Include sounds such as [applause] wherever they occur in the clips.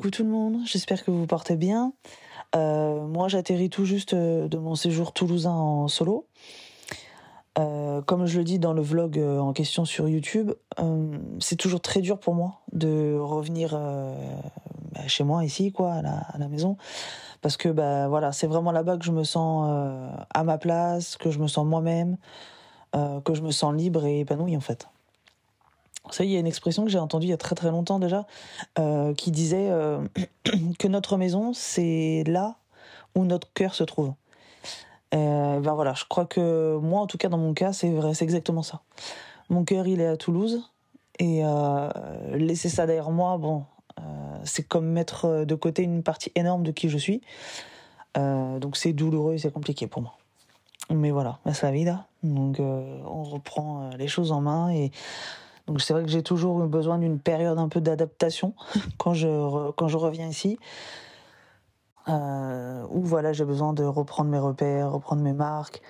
coucou tout le monde, j'espère que vous portez bien. Euh, moi j'atterris tout juste euh, de mon séjour toulousain en solo. Euh, comme je le dis dans le vlog en question sur YouTube, c'est toujours très dur pour moi de revenir bah, chez moi ici, quoi, à la, maison, parce que bah voilà, c'est vraiment là-bas que je me sens à ma place, que je me sens moi-même, que je me sens libre et épanoui en fait. Savez, il y a une expression que j'ai entendue il y a très très longtemps déjà, euh, qui disait euh, [clears throat] que notre maison, c'est là où notre cœur se trouve. Euh, ben voilà, je crois que moi, en tout cas dans mon cas, c'est vrai, c'est exactement ça. Mon cœur, il est à Toulouse, et laisser ça derrière moi, bon, c'est comme mettre de côté une partie énorme de qui je suis. donc c'est douloureux et c'est compliqué pour moi. Mais voilà, c'est la vie Donc on reprend les choses en main et donc c'est vrai que j'ai toujours eu besoin d'une période un peu d'adaptation [laughs] quand je, quand je reviens ici. Euh, où voilà, j'ai besoin de reprendre mes repères, reprendre mes marques,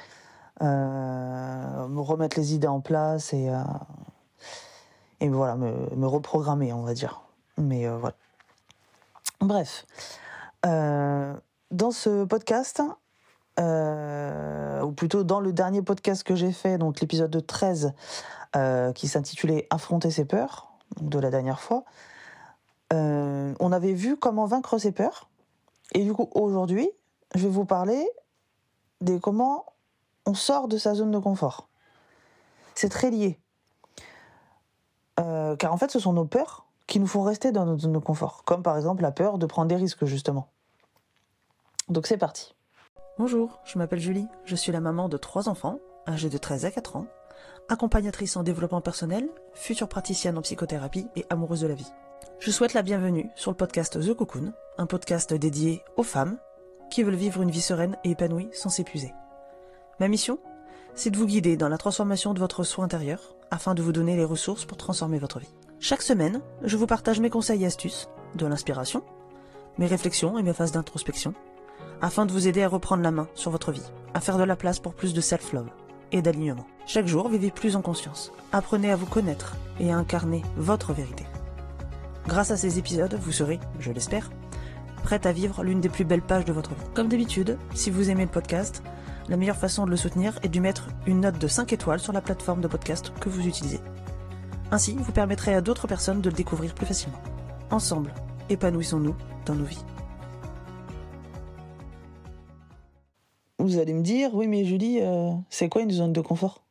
euh, me remettre les idées en place et, euh, et voilà, me, me, reprogrammer, on va dire. Mais voilà. Bref, dans ce podcast, ou plutôt dans le dernier podcast que j'ai fait, donc l'épisode 13, euh, qui s'intitulait Affronter ses peurs, de la dernière fois. Euh, on avait vu comment vaincre ses peurs. Et du coup, aujourd'hui, je vais vous parler de comment on sort de sa zone de confort. C'est très lié. Euh, car en fait, ce sont nos peurs qui nous font rester dans notre zone de confort. Comme par exemple la peur de prendre des risques, justement. Donc c'est parti. Bonjour, je m'appelle Julie. Je suis la maman de trois enfants, âgés de 13 à 4 ans, accompagnatrice en développement personnel, future praticienne en psychothérapie et amoureuse de la vie. Je souhaite la bienvenue sur le podcast The Cocoon, un podcast dédié aux femmes qui veulent vivre une vie sereine et épanouie sans s'épuiser. Ma mission C'est de vous guider dans la transformation de votre soi intérieur afin de vous donner les ressources pour transformer votre vie. Chaque semaine, je vous partage mes conseils et astuces, de l'inspiration, mes réflexions et mes phases d'introspection, afin de vous aider à reprendre la main sur votre vie, à faire de la place pour plus de self-love et d'alignement. Chaque jour, vivez plus en conscience. Apprenez à vous connaître et à incarner votre vérité. Grâce à ces épisodes, vous serez, je l'espère, prête à vivre l'une des plus belles pages de votre vie. Comme d'habitude, si vous aimez le podcast, la meilleure façon de le soutenir est de mettre une note de 5 étoiles sur la plateforme de podcast que vous utilisez. Ainsi, vous permettrez à d'autres personnes de le découvrir plus facilement. Ensemble, épanouissons-nous dans nos vies. Vous allez me dire, oui, mais Julie, euh, c'est quoi une zone de confort?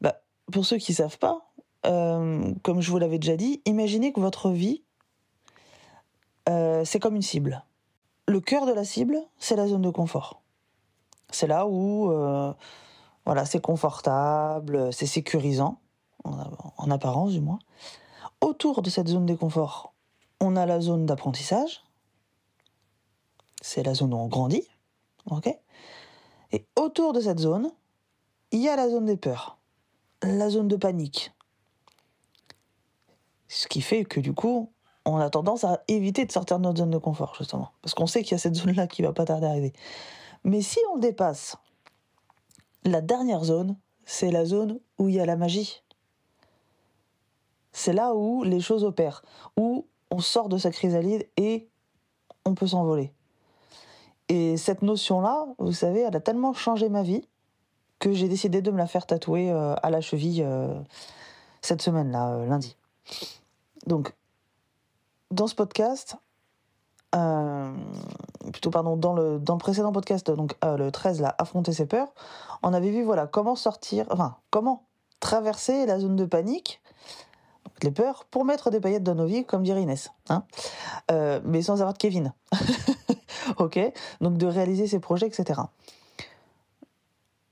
Bah, Pour ceux qui ne savent pas, euh, comme je vous l'avais déjà dit, imaginez que votre vie, euh, c'est comme une cible. Le cœur de la cible, c'est la zone de confort. C'est là où voilà, c'est confortable, c'est sécurisant, en, apparence du moins. Autour de cette zone de confort, on a la zone d'apprentissage. C'est la zone où on grandit. Et autour de cette zone, il y a la zone des peurs, la zone de panique. Ce qui fait que du coup, on a tendance à éviter de sortir de notre zone de confort, justement. Parce qu'on sait qu'il y a cette zone-là qui va pas tarder à arriver. Mais si on dépasse, la dernière zone, c'est la zone où il y a la magie. C'est là où les choses opèrent, où on sort de sa chrysalide et on peut s'envoler. Et cette notion-là, vous savez, elle a tellement changé ma vie que j'ai décidé de me la faire tatouer euh, à la cheville euh, cette semaine-là, euh, lundi. Donc, dans ce podcast, plutôt pardon, dans le, dans le précédent podcast, donc le 13, là, affronter ses peurs, on avait vu voilà comment sortir, enfin comment traverser la zone de panique, les peurs, pour mettre des paillettes dans nos vies, comme dirait Inès, hein, mais sans avoir de Kevin. [laughs] ok Donc de réaliser ses projets, etc.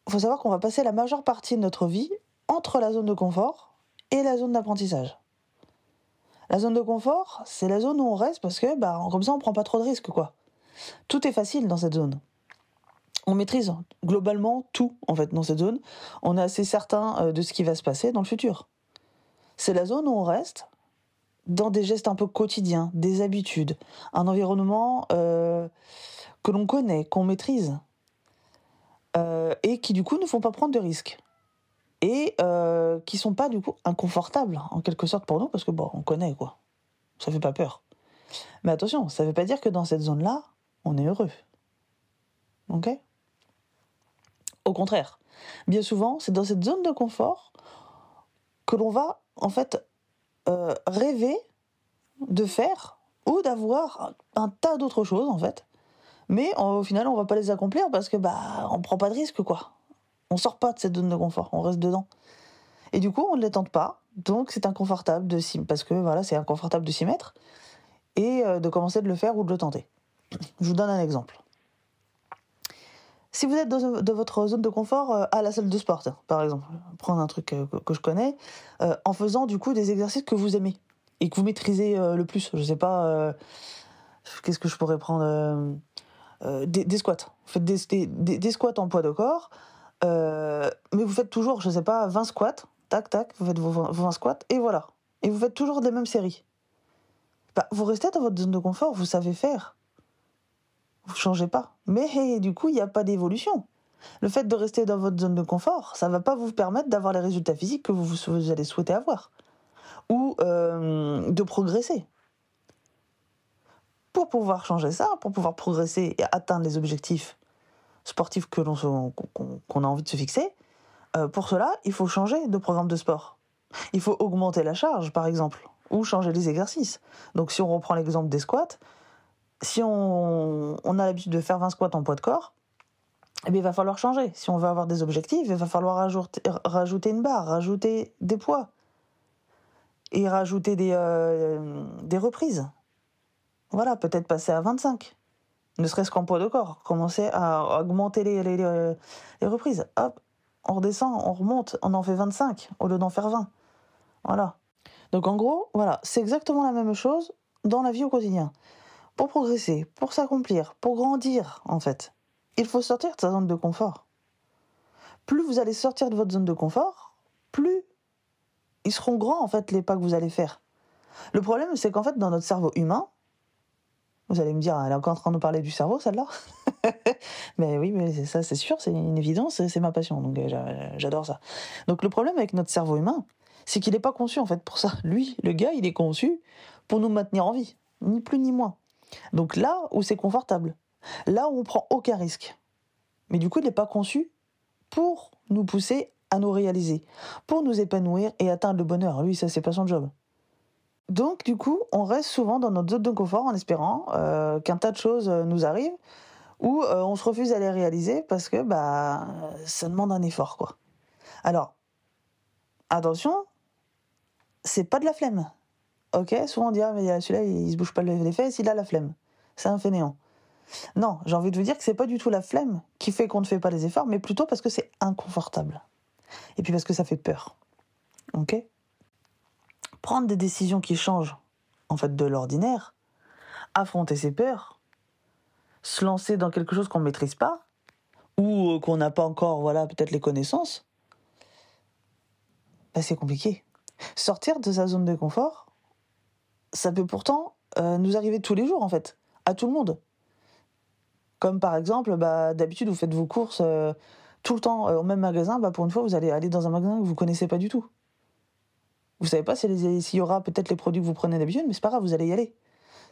Il faut savoir qu'on va passer la majeure partie de notre vie entre la zone de confort et la zone d'apprentissage. La zone de confort, c'est la zone où on reste parce que bah, comme ça on prend pas trop de risques quoi. Tout est facile dans cette zone. On maîtrise globalement tout en fait dans cette zone. On est assez certain euh, de ce qui va se passer dans le futur. C'est la zone où on reste dans des gestes un peu quotidiens, des habitudes, un environnement euh, que l'on connaît, qu'on maîtrise, euh, et qui du coup ne font pas prendre de risques. Et euh, qui sont pas du coup inconfortables en quelque sorte pour nous parce que bon, on connaît quoi. Ça fait pas peur. Mais attention, ça ne veut pas dire que dans cette zone-là, on est heureux. Ok? Au contraire, bien souvent, c'est dans cette zone de confort que l'on va, en fait, euh, rêver de faire ou d'avoir un tas d'autres choses, en fait. Mais au final, on va pas les accomplir parce que bah on prend pas de risque, quoi. On sort pas de cette zone de confort, on reste dedans. Et du coup, on ne les tente pas, donc c'est inconfortable de s'y parce que voilà, c'est inconfortable de s'y mettre et euh, de commencer de le faire ou de le tenter. Je vous donne un exemple. Si vous êtes dans, votre zone de confort euh, à la salle de sport, par exemple, prendre un truc euh, que, je connais, en faisant du coup des exercices que vous aimez et que vous maîtrisez le plus. Je sais pas, qu'est-ce que je pourrais prendre des, squats. Vous faites des, squats en poids de corps, mais vous faites toujours, je sais pas, 20 squats tac, tac, vous faites vos 20 squats, et voilà. Et vous faites toujours des mêmes séries. Bah, vous restez dans votre zone de confort, vous savez faire. Vous changez pas. Mais du coup, il n'y a pas d'évolution. Le fait de rester dans votre zone de confort, ça ne va pas vous permettre d'avoir les résultats physiques que vous, allez souhaiter avoir. Ou euh, de progresser. Pour pouvoir changer ça, pour pouvoir progresser et atteindre les objectifs sportifs que qu'on a envie de se fixer, euh, pour cela, il faut changer de programme de sport. Il faut augmenter la charge, par exemple, ou changer les exercices. Donc si on reprend l'exemple des squats, si on, a l'habitude de faire 20 squats en poids de corps, eh bien, il va falloir changer. Si on veut avoir des objectifs, il va falloir rajouter, une barre, rajouter des poids et rajouter des, euh, des reprises. Voilà, peut-être passer à 25. Ne serait-ce qu'en poids de corps. Commencer à augmenter les, les, les reprises. Hop, on redescend, on remonte, on en fait 25 au lieu d'en faire 20. Voilà. Donc en gros, voilà, c'est exactement la même chose dans la vie au quotidien. Pour progresser, pour s'accomplir, pour grandir, en fait, il faut sortir de sa zone de confort. Plus vous allez sortir de votre zone de confort, plus ils seront grands, en fait, les pas que vous allez faire. Le problème, c'est qu'en fait, dans notre cerveau humain, vous allez me dire, elle est encore en train de nous parler du cerveau, celle-là Mais [laughs] oui, mais ça, c'est sûr, c'est une évidence, c'est ma passion, donc euh, j'adore ça. Donc le problème avec notre cerveau humain, c'est qu'il n'est pas conçu en fait pour ça. Lui, le gars, il est conçu pour nous maintenir en vie, ni plus ni moins. Donc là où c'est confortable, là où on prend aucun risque. Mais du coup, il n'est pas conçu pour nous pousser à nous réaliser, pour nous épanouir et atteindre le bonheur. Lui, ça, c'est pas son job. Donc, du coup, on reste souvent dans notre zone de confort en espérant euh, qu'un tas de choses euh, nous arrivent ou euh, on se refuse à les réaliser parce que bah, ça demande un effort. quoi. Alors, attention, c'est pas de la flemme. Ok Souvent on dit, ah, mais celui-là, il se bouge pas les fesses, il a la flemme. C'est un fainéant. Non, j'ai envie de vous dire que c'est pas du tout la flemme qui fait qu'on ne fait pas les efforts, mais plutôt parce que c'est inconfortable. Et puis parce que ça fait peur. Ok? Prendre des décisions qui changent en fait de l'ordinaire, affronter ses peurs, se lancer dans quelque chose qu'on ne maîtrise pas ou euh, qu'on n'a pas encore voilà peut-être les connaissances, bah, c'est compliqué. Sortir de sa zone de confort, ça peut pourtant euh, nous arriver tous les jours en fait, à tout le monde. Comme par exemple, bah, d'habitude vous faites vos courses euh, tout le temps au même magasin, bah, pour une fois vous allez aller dans un magasin que vous connaissez pas du tout. Vous savez pas s'il y aura peut-être les produits que vous prenez d'habitude, mais c'est pas grave, vous allez y aller.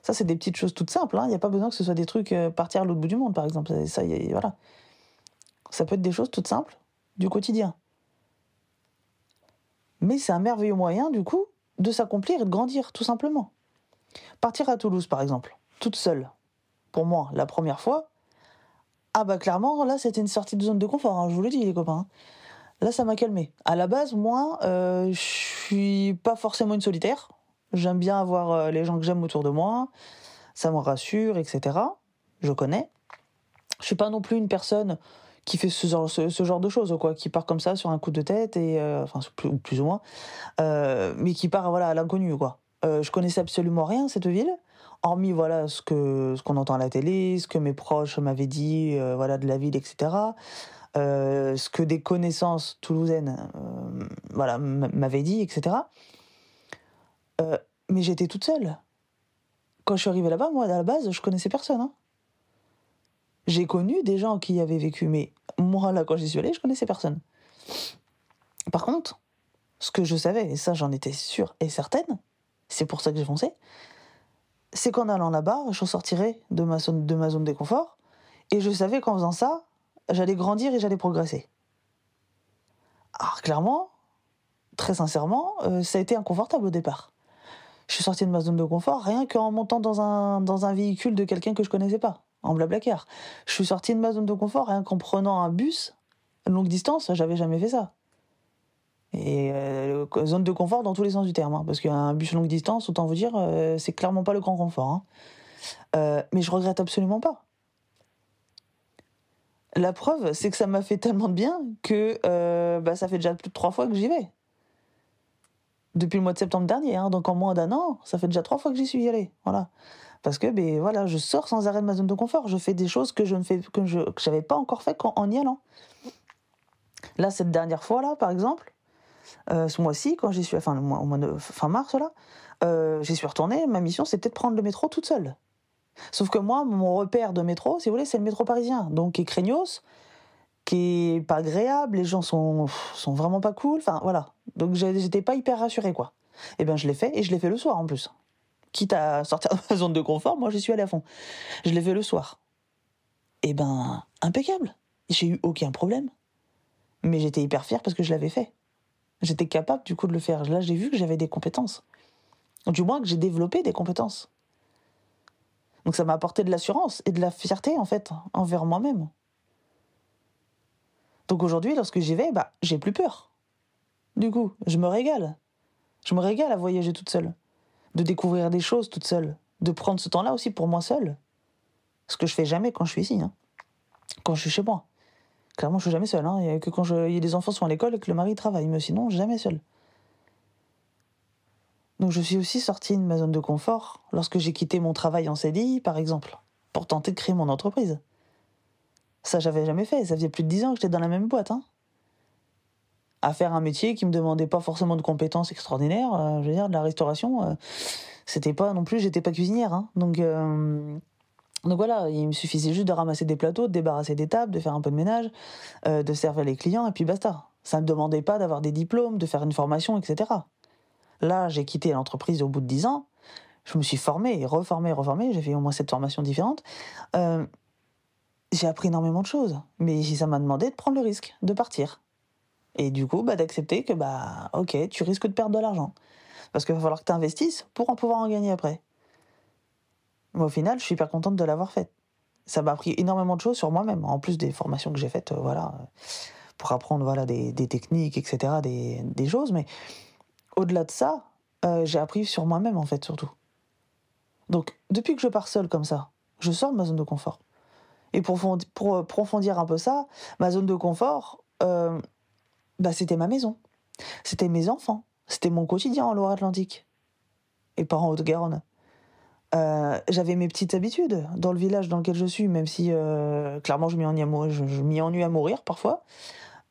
Ça, c'est des petites choses toutes simples. Hein. Il n'y a pas besoin que ce soit des trucs euh, partir à l'autre bout du monde, par exemple. Ça, voilà. Ça peut être des choses toutes simples du quotidien. Mais c'est un merveilleux moyen, du coup, de s'accomplir et de grandir, tout simplement. Partir à Toulouse, par exemple, toute seule. Pour moi, la première fois, ah bah clairement, là, c'était une sortie de zone de confort, hein, je vous le dis, les copains. Hein. Là, ça m'a calmé. À la base, moi, euh, je suis pas forcément une solitaire. J'aime bien avoir euh, les gens que j'aime autour de moi. Ça me rassure, etc. Je connais. Je suis pas non plus une personne qui fait ce genre, de choses, quoi, qui part comme ça sur un coup de tête et euh, enfin plus, plus, ou moins, mais qui part voilà à l'inconnu, quoi. Je connaissais absolument rien cette ville, hormis voilà ce que ce qu'on entend à la télé, ce que mes proches m'avaient dit, voilà de la ville, etc. Euh, ce que des connaissances toulousaines euh, voilà, m'avaient dit, etc. Euh, mais j'étais toute seule. Quand je suis arrivée là-bas, moi, à la base, je connaissais personne. Hein. J'ai connu des gens qui y avaient vécu, mais moi, là, quand j'y suis allée, je connaissais personne. Par contre, ce que je savais, et ça, j'en étais sûre et certaine, c'est pour ça que j'ai foncé, c'est qu'en allant là-bas, je ressortirais de ma, zone, de ma zone de confort, et je savais qu'en faisant ça, j'allais grandir et j'allais progresser. Alors clairement, très sincèrement, euh, ça a été inconfortable au départ. Je suis sortie de ma zone de confort rien qu'en montant dans un, dans un véhicule de quelqu'un que je connaissais pas, en blablacar. Je suis sortie de ma zone de confort rien qu'en prenant un bus longue distance, j'avais jamais fait ça. Et euh, zone de confort dans tous les sens du terme, hein, parce qu'un bus longue distance, autant vous dire, euh, c'est clairement pas le grand confort. Hein. Euh, mais je regrette absolument pas. La preuve, c'est que ça m'a fait tellement de bien que bah, ça fait déjà plus de trois fois que j'y vais. Depuis le mois de septembre dernier, hein, donc en moins d'un an, ça fait déjà trois fois que j'y suis allé. Voilà. Parce que ben, voilà, je sors sans arrêt de ma zone de confort. Je fais des choses que je ne fais que je n'avais pas encore fait en y allant. Là, cette dernière fois là, par exemple, euh, ce mois-ci, quand j'y suis, enfin, au mois de fin mars, là, euh, j'y suis retournée. Ma mission, c'était de prendre le métro toute seule. Sauf que moi, mon repère de métro, si vous voulez, c'est le métro parisien. Donc, qui est craignos, qui est pas agréable, les gens sont, sont vraiment pas cool. Enfin, voilà. Donc, j'étais pas hyper rassurée, quoi. Eh bien, je l'ai fait, et je l'ai fait le soir en plus. Quitte à sortir de ma zone de confort, moi, j'y suis allée à fond. Je l'ai fait le soir. Eh ben, impeccable. J'ai eu aucun problème. Mais j'étais hyper fière parce que je l'avais fait. J'étais capable du coup de le faire. Là, j'ai vu que j'avais des compétences. Du moins que j'ai développé des compétences. Donc ça m'a apporté de l'assurance et de la fierté en fait envers moi-même. Donc aujourd'hui, lorsque j'y vais, bah, j'ai plus peur. Du coup, je me régale. Je me régale à voyager toute seule, de découvrir des choses toute seule, de prendre ce temps-là aussi pour moi seule. Ce que je fais jamais quand je suis ici, hein. quand je suis chez moi. Clairement, je suis jamais seule. Hein. Que quand je... des enfants sont à l'école et que le mari travaille, mais sinon, jamais seule. Donc je suis aussi sortie de ma zone de confort lorsque j'ai quitté mon travail en CDI, par exemple, pour tenter de créer mon entreprise. Ça, j'avais jamais fait. Ça faisait plus de dix ans que j'étais dans la même boîte. Hein. À faire un métier qui me demandait pas forcément de compétences extraordinaires. Euh, je veux dire, de la restauration, euh, c'était pas non plus, j'étais pas cuisinière. Hein. Donc, euh, donc voilà, il me suffisait juste de ramasser des plateaux, de débarrasser des tables, de faire un peu de ménage, euh, de servir les clients, et puis basta. Ça ne demandait pas d'avoir des diplômes, de faire une formation, etc. Là, j'ai quitté l'entreprise au bout de dix ans. Je me suis formé, reformé, reformé. J'ai fait au moins sept formations différentes. Euh, j'ai appris énormément de choses. Mais ça m'a demandé de prendre le risque, de partir. Et du coup, bah, d'accepter que, bah, ok, tu risques de perdre de l'argent. Parce qu'il va falloir que tu investisses pour en pouvoir en gagner après. Mais au final, je suis hyper contente de l'avoir faite. Ça m'a appris énormément de choses sur moi-même, en plus des formations que j'ai faites, euh, voilà, pour apprendre voilà des, techniques, etc., des, choses. Mais au-delà de ça, euh, j'ai appris sur moi-même en fait surtout. Donc depuis que je pars seule comme ça, je sors de ma zone de confort. Et pour, pour un peu ça, ma zone de confort, euh, bah, c'était ma maison, c'était mes enfants, c'était mon quotidien en Loire-Atlantique et pas en Haute-Garonne. Euh, j'avais mes petites habitudes dans le village dans lequel je suis, même si euh, clairement je m'y ennuie, à, mourir parfois.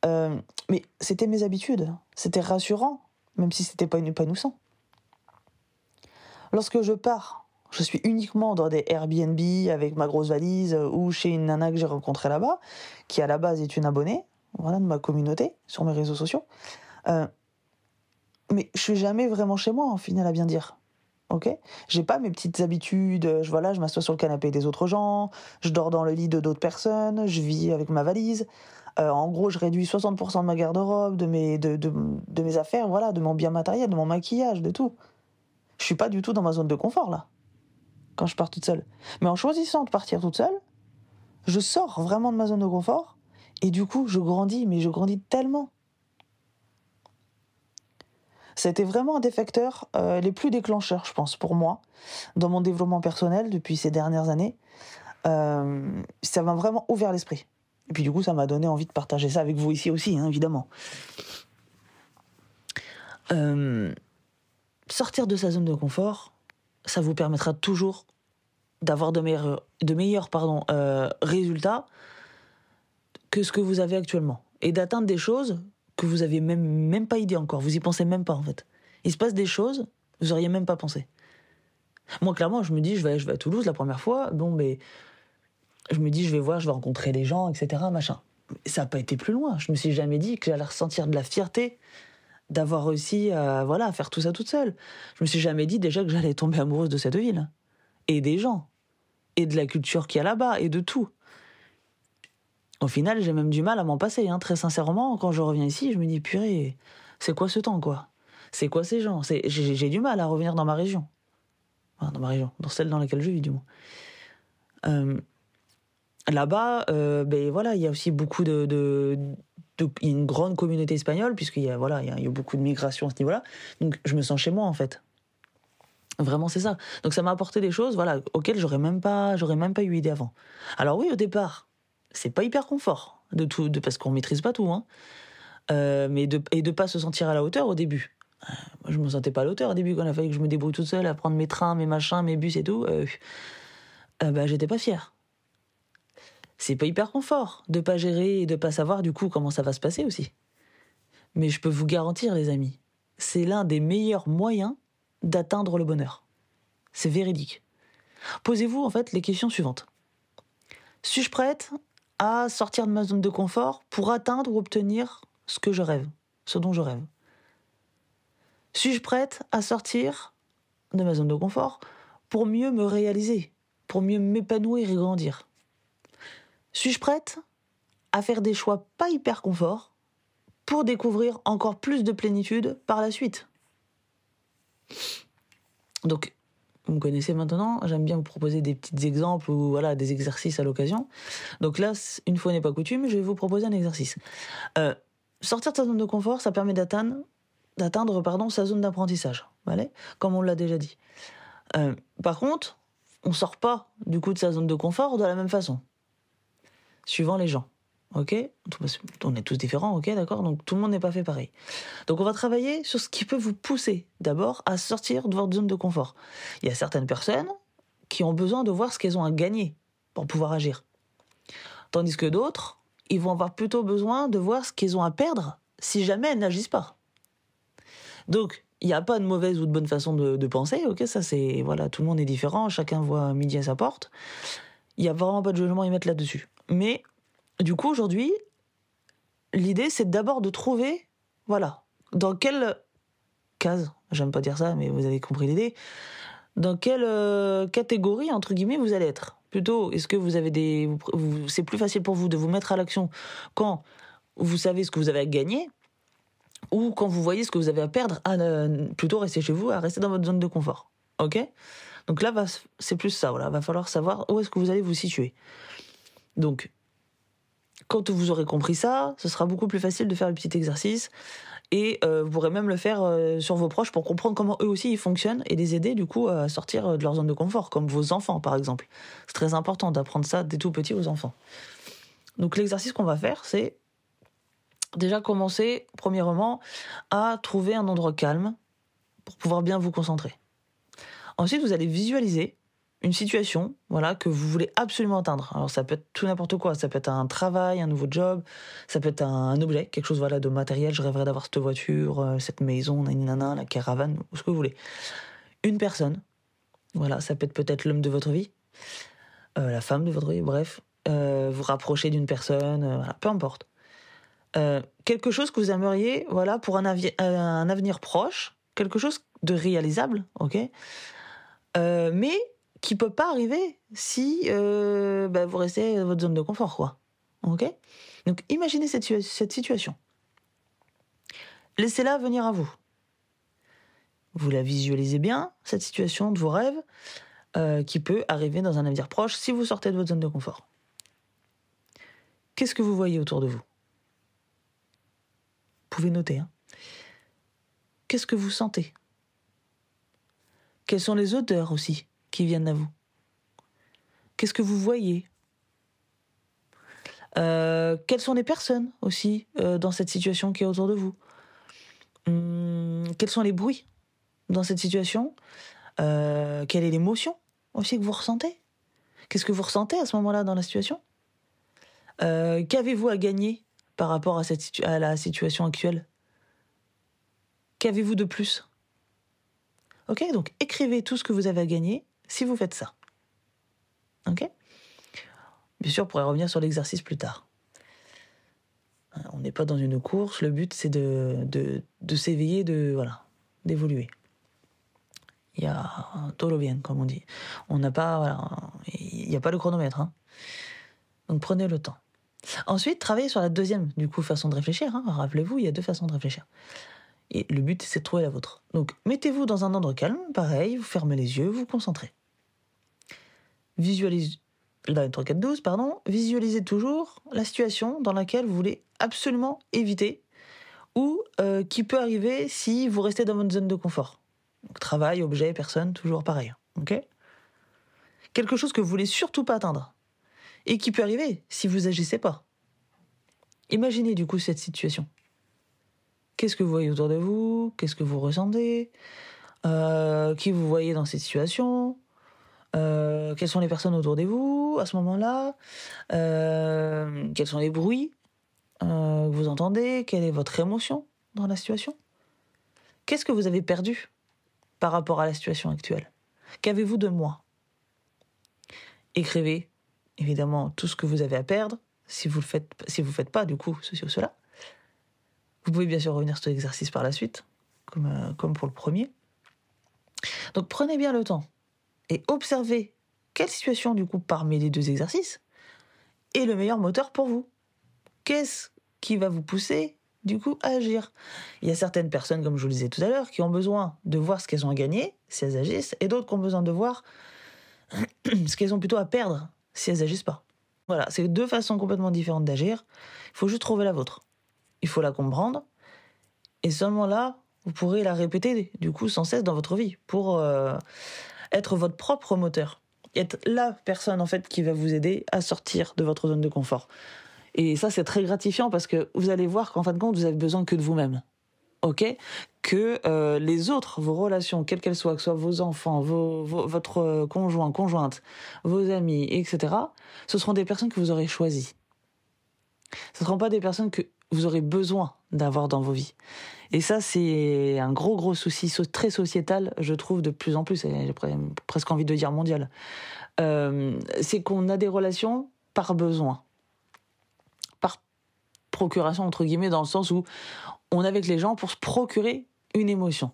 Euh, mais c'était mes habitudes, c'était rassurant, même si c'était pas épanouissant. Lorsque je pars, je suis uniquement dans des Airbnb avec ma grosse valise ou chez une nana que j'ai rencontrée là-bas, qui à la base est une abonnée, voilà, de ma communauté sur mes réseaux sociaux. mais je suis jamais vraiment chez moi, en final, à bien dire ok J'ai pas mes petites habitudes, je, voilà, je m'assois sur le canapé des autres gens, je dors dans le lit de d'autres personnes, je vis avec ma valise. Euh, en gros, je réduis 60% de ma garde-robe, de mes, de, de, de, mes affaires, voilà, de mon bien matériel, de mon maquillage, de tout. Je suis pas du tout dans ma zone de confort, là, quand je pars toute seule. Mais en choisissant de partir toute seule, je sors vraiment de ma zone de confort, et du coup, je grandis, mais je grandis tellement. C'était vraiment un des facteurs euh, les plus déclencheurs, je pense, pour moi, dans mon développement personnel depuis ces dernières années. Euh, ça m'a vraiment ouvert l'esprit. Et puis du coup, ça m'a donné envie de partager ça avec vous ici aussi, hein, évidemment. Euh, sortir de sa zone de confort, ça vous permettra toujours d'avoir de meilleurs, de meilleurs pardon, résultats que ce que vous avez actuellement. Et d'atteindre des choses que vous aviez même, même pas idée encore. Vous y pensez même pas, en fait. Il se passe des choses, vous auriez même pas pensé. Moi, clairement, je me dis, je vais, je vais à Toulouse la première fois, bon, mais je me dis, je vais voir, je vais rencontrer des gens, etc., machin. Ça n'a pas été plus loin. Je me suis jamais dit que j'allais ressentir de la fierté d'avoir réussi à, voilà, à faire tout ça toute seule. Je me suis jamais dit déjà que j'allais tomber amoureuse de cette ville. et des gens, et de la culture qu'il y a là-bas, et de tout. Au final, j'ai même du mal à m'en passer, hein, très sincèrement. Quand je reviens ici, je me dis, purée, c'est quoi ce temps, quoi? C'est quoi ces gens? J'ai du mal à revenir dans ma région. dans ma région, dans celle dans laquelle je vis, du moins. Euh, là-bas, euh, ben voilà, il y a aussi beaucoup de, de, une grande communauté espagnole puisqu'il y a voilà, il y a, beaucoup de migration à ce niveau-là. Donc je me sens chez moi en fait. Vraiment, c'est ça. Donc ça m'a apporté des choses, voilà, auxquelles j'aurais même pas, j'aurais même pas eu idée avant. Alors oui, au départ, c'est pas hyper confort de tout, parce qu'on maîtrise pas tout, hein. Euh, mais de et de pas se sentir à la hauteur au début. Euh, moi, je me sentais pas à la hauteur au début quand il a fallu que je me débrouille toute seule à prendre mes trains, mes machins, mes bus et tout. Euh, bah, j'étais pas fière. C'est pas hyper confort de pas gérer et de pas savoir du coup comment ça va se passer aussi. Mais je peux vous garantir, les amis, c'est l'un des meilleurs moyens d'atteindre le bonheur. C'est véridique. Posez-vous en fait les questions suivantes. Suis-je prête sortir de ma zone de confort pour atteindre ou obtenir ce que je rêve, ce dont je rêve. Suis-je prête à sortir de ma zone de confort pour mieux me réaliser, pour mieux m'épanouir et grandir? Suis-je prête à faire des choix pas hyper confort pour découvrir encore plus de plénitude par la suite? Donc, vous me connaissez maintenant, j'aime bien vous proposer des petits exemples ou voilà des exercices à l'occasion. Donc là, une fois n'est pas coutume, je vais vous proposer un exercice. Euh, sortir de sa zone de confort, ça permet d'atteindre, d'atteindre pardon, sa zone d'apprentissage, comme on l'a déjà dit. Euh, par contre, on sort pas du coup de sa zone de confort de la même façon, suivant les gens. Ok On est tous différents, ok, d'accord Donc tout le monde n'est pas fait pareil. Donc on va travailler sur ce qui peut vous pousser d'abord à sortir de votre zone de confort. Il y a certaines personnes qui ont besoin de voir ce qu'elles ont à gagner pour pouvoir agir. Tandis que d'autres, ils vont avoir plutôt besoin de voir ce qu'ils ont à perdre si jamais elles n'agissent pas. Donc, il n'y a pas de mauvaise ou de bonne façon de, penser, ok Ça, c'est. Voilà, tout le monde est différent, chacun voit midi à sa porte. Il n'y a vraiment pas de jugement à y mettre là-dessus. Mais du coup, aujourd'hui, l'idée, c'est d'abord de trouver, voilà, dans quelle case, j'aime pas dire ça, mais vous avez compris l'idée, dans quelle euh, catégorie, entre guillemets, vous allez être. Plutôt, est-ce que vous avez des. c'est plus facile pour vous de vous mettre à l'action quand vous savez ce que vous avez à gagner ou quand vous voyez ce que vous avez à perdre, à plutôt rester chez vous, à rester dans votre zone de confort. Ok? Donc là, c'est plus ça, voilà. Va falloir savoir où est-ce que vous allez vous situer. Donc, quand vous aurez compris ça, ce sera beaucoup plus facile de faire le petit exercice. Et euh, vous pourrez même le faire euh, sur vos proches pour comprendre comment eux aussi ils fonctionnent et les aider du coup à sortir euh, de leur zone de confort, comme vos enfants par exemple. C'est très important d'apprendre ça dès tout petit aux enfants. Donc l'exercice qu'on va faire, c'est déjà commencer, premièrement, à trouver un endroit calme pour pouvoir bien vous concentrer. Ensuite, vous allez visualiser une situation, voilà, que vous voulez absolument atteindre. Alors ça peut être tout n'importe quoi, ça peut être un travail, un nouveau job, ça peut être un, objet, quelque chose voilà de matériel. Je rêverais d'avoir cette voiture, euh, cette maison, la caravane, ou ce que vous voulez. Une personne, voilà, ça peut être peut-être l'homme de votre vie, euh, la femme de votre vie, bref, euh, vous rapprocher d'une personne, voilà, peu importe. quelque chose que vous aimeriez, voilà, pour un, un avenir proche, quelque chose de réalisable, ok, mais qui peut pas arriver si euh, bah, vous restez dans votre zone de confort, quoi. Donc imaginez cette, cette situation. Laissez-la venir à vous. Vous la visualisez bien, cette situation de vos rêves, euh, qui peut arriver dans un avenir proche si vous sortez de votre zone de confort. Qu'est-ce que vous voyez autour de vous? Vous pouvez noter. Hein. Qu'est-ce que vous sentez? Quelles sont les odeurs aussi? Qui viennent à vous? Qu'est-ce que vous voyez? Euh, Quelles sont les personnes aussi euh, dans cette situation qui est autour de vous? Hum, Quels sont les bruits dans cette situation? Euh, Quelle est l'émotion aussi que vous ressentez? Qu'est-ce que vous ressentez à ce moment-là dans la situation? Qu'avez-vous à gagner par rapport à, à la situation actuelle? Qu'avez-vous de plus? Ok, donc écrivez tout ce que vous avez à gagner si vous faites ça. Ok? Bien sûr, on pourrait revenir sur l'exercice plus tard. On n'est pas dans une course, le but c'est de, s'éveiller, de voilà, d'évoluer. Il y a bien, comme on dit. On n'a pas, voilà, il n'y a pas de chronomètre. Hein. Donc prenez le temps. Ensuite, travaillez sur la deuxième, du coup, façon de réfléchir. Hein. Rappelez-vous, il y a deux façons de réfléchir. Et le but, c'est de trouver la vôtre. Donc, mettez-vous dans un endroit calme, pareil, vous fermez les yeux, vous concentrez. Visualisez, 3, 4, 12, pardon, toujours la situation dans laquelle vous voulez absolument éviter ou euh, qui peut arriver si vous restez dans votre zone de confort. Travail, objet, personne, toujours pareil. Quelque chose que vous voulez surtout pas atteindre et qui peut arriver si vous agissez pas. Imaginez du coup cette situation. Qu'est-ce que vous voyez autour de vous? Qu'est-ce que vous ressentez? Euh, Qui vous voyez dans cette situation? Euh, Quelles sont les personnes autour de vous à ce moment-là? Euh, Quels sont les bruits que vous entendez? Quelle est votre émotion dans la situation? Qu'est-ce que vous avez perdu par rapport à la situation actuelle? Qu'avez-vous de moi? Écrivez évidemment tout ce que vous avez à perdre si vous le faites si vous faites pas du coup ceci ou cela. Vous pouvez bien sûr revenir sur l'exercice par la suite, comme, euh, comme pour le premier. Donc prenez bien le temps et observez quelle situation du coup parmi les deux exercices est le meilleur moteur pour vous. Qu'est-ce qui va vous pousser du coup à agir? Il y a certaines personnes, comme je vous le disais tout à l'heure, qui ont besoin de voir ce qu'elles ont à gagner si elles agissent, et d'autres qui ont besoin de voir [clears throat] ce qu'elles ont plutôt à perdre si elles agissent pas. Voilà, c'est deux façons complètement différentes d'agir. Il faut juste trouver la vôtre. Il faut la comprendre. Et seulement là, vous pourrez la répéter, du coup, sans cesse dans votre vie, pour euh, être votre propre moteur. Être la personne, en fait, qui va vous aider à sortir de votre zone de confort. Et ça, c'est très gratifiant parce que vous allez voir qu'en fin de compte, vous avez besoin que de vous-même ok, que euh, les autres, vos relations, quelles qu'elles soient, que ce soit vos enfants, vos, votre conjoint, conjointe, vos amis, etc., ce seront des personnes que vous aurez choisies. Ce ne seront pas des personnes que vous aurez besoin d'avoir dans vos vies. Et ça, c'est un gros, gros souci très sociétal, je trouve, de plus en plus, j'ai presque envie de dire mondial. Euh, c'est qu'on a des relations par besoin, par procuration, entre guillemets, dans le sens où on est avec les gens pour se procurer une émotion.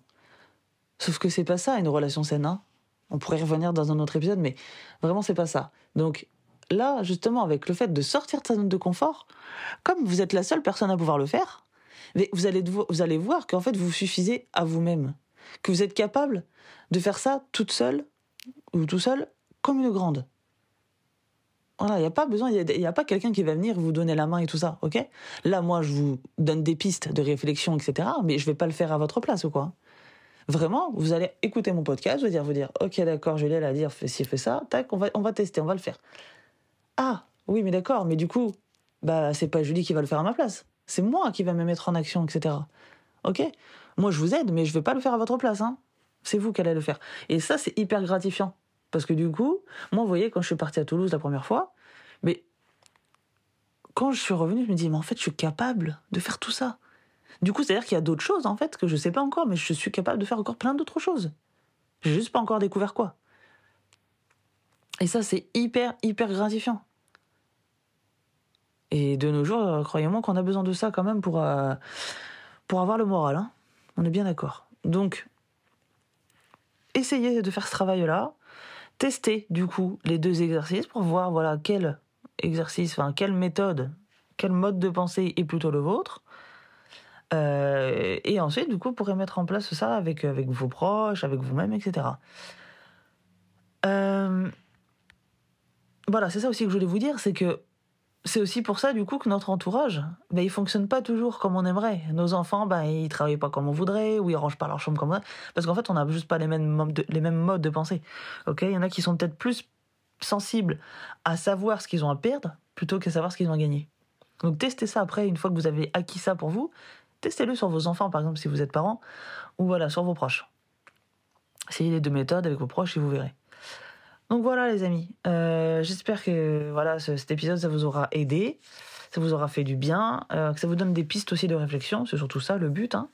Sauf que c'est pas ça une relation saine. Hein. on pourrait y revenir dans un autre épisode, mais vraiment c'est pas ça. Donc là, justement, avec le fait de sortir de sa zone de confort, comme vous êtes la seule personne à pouvoir le faire, vous allez, vous allez voir qu'en fait vous suffisez à vous-même, que vous êtes capable de faire ça toute seule ou tout seul comme une grande. Voilà, il n'y a pas besoin, il n'y a, pas quelqu'un qui va venir vous donner la main et tout ça, ok? Là, moi, je vous donne des pistes de réflexion, etc., mais je vais pas le faire à votre place ou quoi? Vraiment, vous allez écouter mon podcast, vais dire, vous dire, ok, d'accord, je vais la dire, si fait ça, tac, on va, on va tester, on va le faire. Ah, oui, mais d'accord, mais du coup, bah, c'est pas Julie qui va le faire à ma place. C'est moi qui va me mettre en action, etc. Ok? Moi, je vous aide, mais je vais pas le faire à votre place, hein. C'est vous qui allez le faire. Et ça, c'est hyper gratifiant. Parce que du coup, moi, vous voyez, quand je suis partie à Toulouse la première fois, mais quand je suis revenue, je me dis, mais en fait, je suis capable de faire tout ça. Du coup, c'est-à-dire qu'il y a d'autres choses, en fait, que je ne sais pas encore, mais je suis capable de faire encore plein d'autres choses. J'ai juste pas encore découvert quoi. Et ça, c'est hyper, hyper gratifiant. Et de nos jours, euh, croyez-moi qu'on a besoin de ça quand même pour, euh, pour avoir le moral. Hein. On est bien d'accord. Donc, essayez de faire ce travail-là tester du coup les deux exercices pour voir voilà quel exercice, enfin quelle méthode, quel mode de pensée est plutôt le vôtre. Euh, et ensuite, du coup, vous pourrez mettre en place ça avec, avec vos proches, avec vous-même, etc. Voilà, c'est ça aussi que je voulais vous dire, c'est que c'est aussi pour ça, du coup, que notre entourage, ben, il fonctionne pas toujours comme on aimerait. Nos enfants, ben, ils travaillent pas comme on voudrait, ou ils rangent pas leur chambre comme on voudrait, parce qu'en fait, on n'a juste pas les mêmes, modes de, les mêmes modes de pensée. Ok, il y en a qui sont peut-être plus sensibles à savoir ce qu'ils ont à perdre, plutôt qu'à savoir ce qu'ils ont à gagner. Donc, testez ça après, une fois que vous avez acquis ça pour vous, testez-le sur vos enfants, par exemple, si vous êtes parents, ou voilà, sur vos proches. Essayez les deux méthodes avec vos proches et vous verrez. Donc voilà les amis, euh, j'espère que voilà cet épisode ça vous aura aidé, ça vous aura fait du bien, euh, que ça vous donne des pistes aussi de réflexion, c'est surtout ça le but, hein.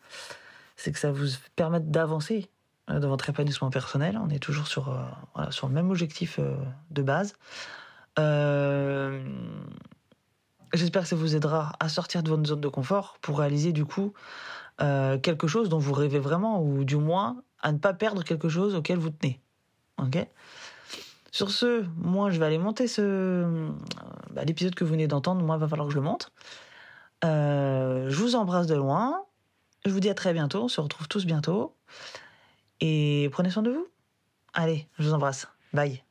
c'est que ça vous permette d'avancer euh, dans votre épanouissement personnel, on est toujours sur, sur le même objectif de base. J'espère que ça vous aidera à sortir de votre zone de confort pour réaliser du coup quelque chose dont vous rêvez vraiment, ou du moins à ne pas perdre quelque chose auquel vous tenez. Ok? Sur ce, moi je vais aller monter ce bah, l'épisode que vous venez d'entendre. Moi, il va falloir que je le monte. Euh, je vous embrasse de loin. Je vous dis à très bientôt. On se retrouve tous bientôt. Et prenez soin de vous. Allez, je vous embrasse. Bye.